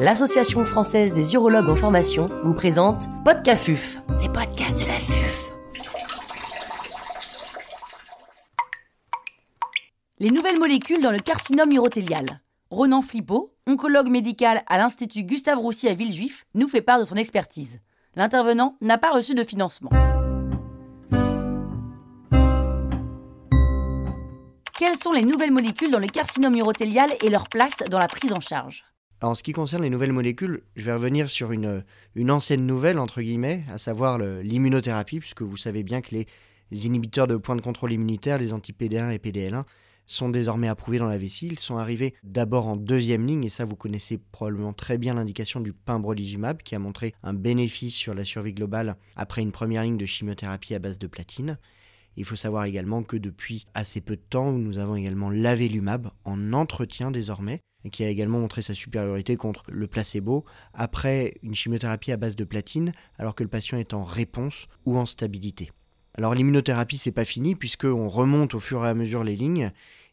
l'Association française des urologues en formation vous présente Podcafuf, les podcasts de la FUF. Les nouvelles molécules dans le carcinome urothélial. Ronan Flippo, oncologue médical à l'Institut Gustave Roussy à Villejuif, nous fait part de son expertise. L'intervenant n'a pas reçu de financement. Quelles sont les nouvelles molécules dans le carcinome urothélial et leur place dans la prise en charge? En ce qui concerne les nouvelles molécules, je vais revenir sur une, ancienne nouvelle, entre guillemets, à savoir l'immunothérapie, puisque vous savez bien que les inhibiteurs de points de contrôle immunitaire, les anti-PD1 et PDL1, sont désormais approuvés dans la vessie. Ils sont arrivés d'abord en deuxième ligne, et ça vous connaissez probablement très bien l'indication du pembrolizumab, qui a montré un bénéfice sur la survie globale après une première ligne de chimiothérapie à base de platine. Il faut savoir également que depuis assez peu de temps, nous avons également l'avelumab en entretien désormais, qui a également montré sa supériorité contre le placebo après une chimiothérapie à base de platine, alors que le patient est en réponse ou en stabilité. Alors l'immunothérapie, c'est pas fini puisqu'on remonte au fur et à mesure les lignes.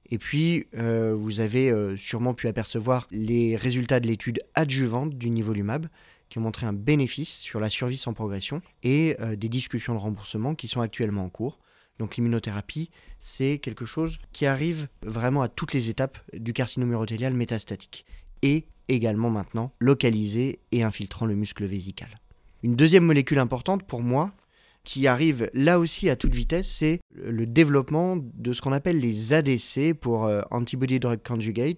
Et puis, euh, vous avez euh, sûrement pu apercevoir les résultats de l'étude adjuvante du nivolumab qui ont montré un bénéfice sur la survie sans progression et euh, des discussions de remboursement qui sont actuellement en cours. Donc l'immunothérapie, c'est quelque chose qui arrive vraiment à toutes les étapes du carcinome urothélial métastatique et également maintenant localisé et infiltrant le muscle vésical. Une deuxième molécule importante pour moi, qui arrive là aussi à toute vitesse, c'est le développement de ce qu'on appelle les ADC pour euh, Antibody Drug Conjugate,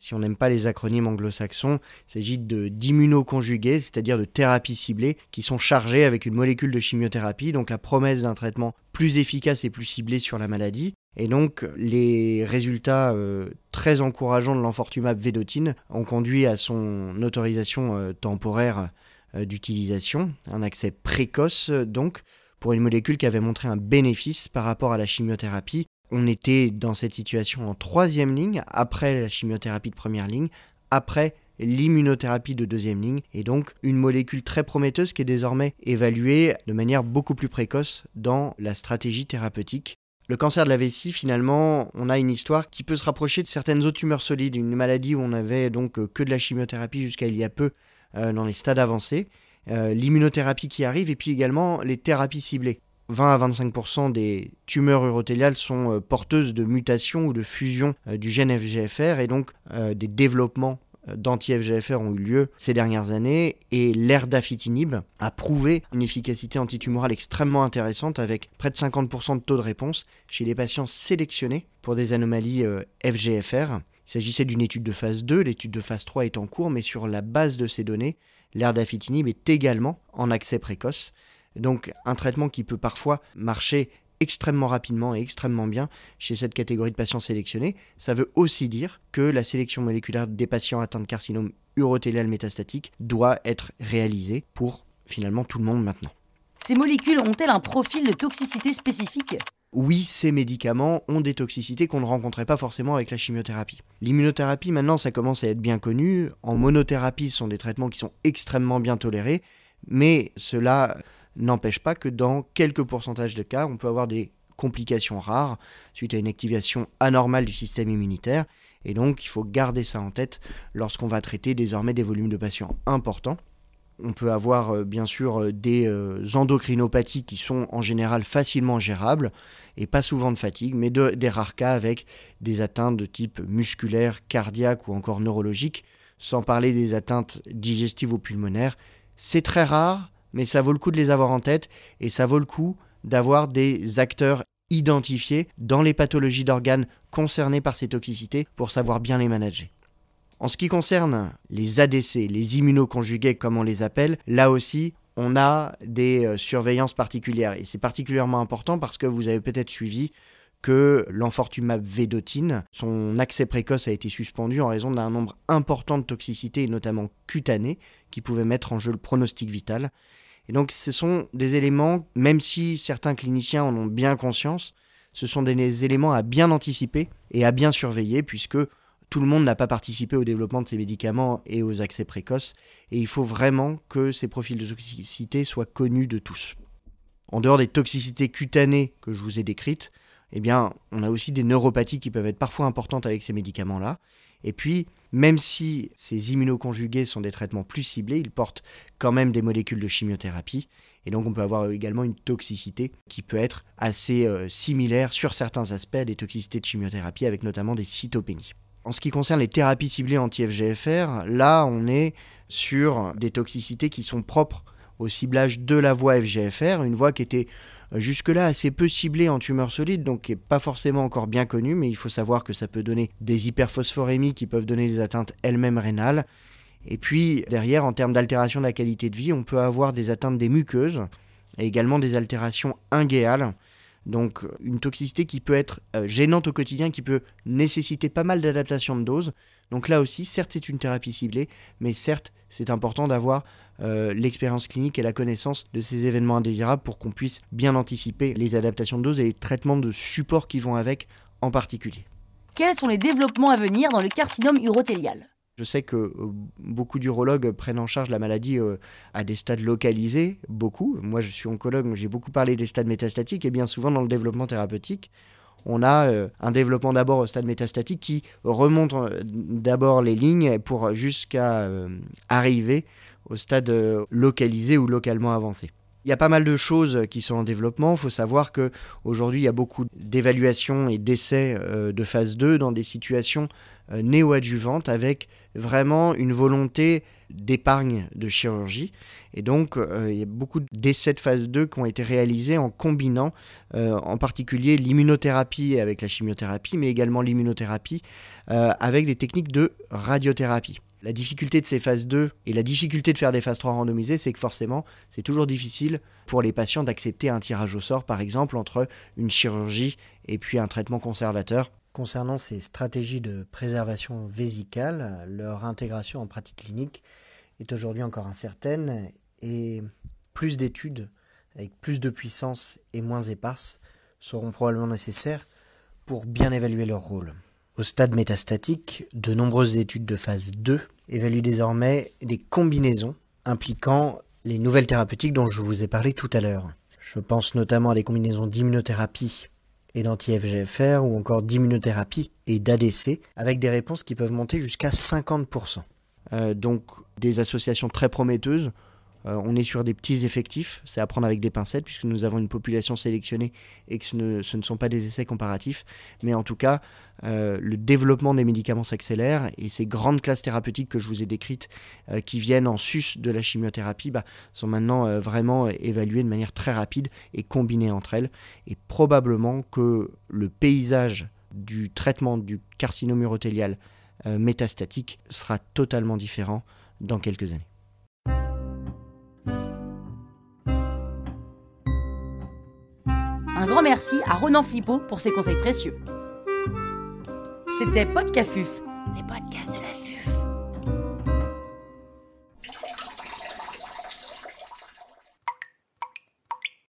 si on n'aime pas les acronymes anglo-saxons, il s'agit d'immunoconjugués, c'est-à-dire de thérapies ciblées qui sont chargées avec une molécule de chimiothérapie, donc la promesse d'un traitement plus efficace et plus ciblé sur la maladie. Et donc, les résultats euh, très encourageants de l'enfortumab védotine ont conduit à son autorisation euh, temporaire euh, d'utilisation, un accès précoce donc, pour une molécule qui avait montré un bénéfice par rapport à la chimiothérapie on était dans cette situation en troisième ligne, après la chimiothérapie de première ligne, après l'immunothérapie de deuxième ligne, et donc une molécule très prometteuse qui est désormais évaluée de manière beaucoup plus précoce dans la stratégie thérapeutique. Le cancer de la vessie, finalement, on a une histoire qui peut se rapprocher de certaines autres tumeurs solides, une maladie où on avait donc que de la chimiothérapie jusqu'à il y a peu euh, dans les stades avancés, euh, l'immunothérapie qui arrive, et puis également les thérapies ciblées. 20 à 25% des tumeurs urothéliales sont euh, porteuses de mutations ou de fusions euh, du gène FGFR et donc euh, des développements d'anti-FGFR ont eu lieu ces dernières années et l'erdafitinib a prouvé une efficacité antitumorale extrêmement intéressante avec près de 50% de taux de réponse chez les patients sélectionnés pour des anomalies FGFR. Il s'agissait d'une étude de phase 2, l'étude de phase 3 est en cours, mais sur la base de ces données, l'erdafitinib est également en accès précoce. Donc un traitement qui peut parfois marcher extrêmement rapidement et extrêmement bien chez cette catégorie de patients sélectionnés. Ça veut aussi dire que la sélection moléculaire des patients atteints de carcinome urothélial métastatique doit être réalisée pour finalement tout le monde maintenant. Ces molécules ont-elles un profil de toxicité spécifique? Oui, ces médicaments ont des toxicités qu'on ne rencontrait pas forcément avec la chimiothérapie. L'immunothérapie, maintenant, ça commence à être bien connu. En monothérapie, ce sont des traitements qui sont extrêmement bien tolérés, mais cela n'empêche pas que dans quelques pourcentages de cas, on peut avoir des complications rares suite à une activation anormale du système immunitaire. Et donc, il faut garder ça en tête lorsqu'on va traiter désormais des volumes de patients importants. On peut avoir euh, bien sûr euh, des euh, endocrinopathies qui sont en général facilement gérables et pas souvent de fatigue, mais des rares cas avec des atteintes de type musculaire, cardiaque ou encore neurologique, sans parler des atteintes digestives ou pulmonaires. C'est très rare, mais ça vaut le coup de les avoir en tête et ça vaut le coup d'avoir des acteurs identifiés dans les pathologies d'organes concernés par ces toxicités pour savoir bien les manager. En ce qui concerne les ADC, les immunoconjugués comme on les appelle, là aussi, on a des euh, surveillances particulières. Et c'est particulièrement important parce que vous avez peut-être suivi que l'enfortumab védotine, son accès précoce a été suspendu en raison d'un nombre important de toxicités, notamment cutanées, qui pouvaient mettre en jeu le pronostic vital. Et donc ce sont des éléments, même si certains cliniciens en ont bien conscience, ce sont des éléments à bien anticiper et à bien surveiller, puisque tout le monde n'a pas participé au développement de ces médicaments et aux accès précoces, et il faut vraiment que ces profils de toxicité soient connus de tous. En dehors des toxicités cutanées que je vous ai décrites, eh bien, on a aussi des neuropathies qui peuvent être parfois importantes avec ces médicaments-là. Et puis, même si ces immunoconjugués sont des traitements plus ciblés, ils portent quand même des molécules de chimiothérapie. Et donc on peut avoir également une toxicité qui peut être assez euh, similaire sur certains aspects à des toxicités de chimiothérapie, avec notamment des cytopénies. En ce qui concerne les thérapies ciblées anti-FGFR, là on est sur des toxicités qui sont propres au ciblage de la voie FGFR, une voie qui était euh, jusque-là assez peu ciblée en tumeur solide, donc qui n'est pas forcément encore bien connue, mais il faut savoir que ça peut donner des hyperphosphorémies qui peuvent donner des atteintes elles-mêmes rénales. Et puis derrière, en termes d'altération de la qualité de vie, on peut avoir des atteintes des muqueuses et également des altérations inguéales. Donc une toxicité qui peut être euh, gênante au quotidien, qui peut nécessiter pas mal d'adaptation de doses. Donc là aussi, certes c'est une thérapie ciblée, mais certes c'est important d'avoir euh, l'expérience clinique et la connaissance de ces événements indésirables pour qu'on puisse bien anticiper les adaptations de doses et les traitements de support qui vont avec en particulier. Quels sont les développements à venir dans le carcinome urothélial je sais que euh, beaucoup d'urologues prennent en charge la maladie euh, à des stades localisés, beaucoup. Moi, je suis oncologue, j'ai beaucoup parlé des stades métastatiques et bien souvent dans le développement thérapeutique, on a euh, un développement d'abord au stade métastatique qui remonte d'abord les lignes pour jusqu'à arriver au stade localisé ou localement avancé. Il y a pas mal de choses qui sont en développement. Il faut savoir qu'aujourd'hui, il y a beaucoup d'évaluations et d'essais de phase 2 dans des situations euh, néo-adjuvante avec vraiment une volonté d'épargne de chirurgie. Et donc, euh, il y a beaucoup d'essais de phase 2 qui ont été réalisés en combinant euh, en particulier l'immunothérapie avec la chimiothérapie, mais également l'immunothérapie avec des techniques de radiothérapie. La difficulté de ces phases 2 et la difficulté de faire des phases 3 randomisées, c'est que forcément, c'est toujours difficile pour les patients d'accepter un tirage au sort, par exemple, entre une chirurgie et puis un traitement conservateur. Concernant ces stratégies de préservation vésicale, leur intégration en pratique clinique est aujourd'hui encore incertaine et plus d'études avec plus de puissance et moins éparses seront probablement nécessaires pour bien évaluer leur rôle. Au stade métastatique, de nombreuses études de phase 2 évaluent désormais des combinaisons impliquant les nouvelles thérapeutiques dont je vous ai parlé tout à l'heure. Je pense notamment à des combinaisons d'immunothérapie et d'anti-FGFR ou encore d'immunothérapie et d'ADC avec des réponses qui peuvent monter jusqu'à 50%. Euh, donc des associations très prometteuses euh, on est sur des petits effectifs, c'est à prendre avec des pincettes puisque nous avons une population sélectionnée et que ce ne, sont pas des essais comparatifs. Mais en tout cas, euh, le développement des médicaments s'accélère et ces grandes classes thérapeutiques que je vous ai décrites euh, qui viennent en sus de la chimiothérapie bah, sont maintenant vraiment évaluées de manière très rapide et combinées entre elles. Et probablement que le paysage du traitement du carcinome urothélial métastatique sera totalement différent dans quelques années. Un grand merci à Ronan Flippo pour ses conseils précieux. C'était Podcafuf, les podcasts de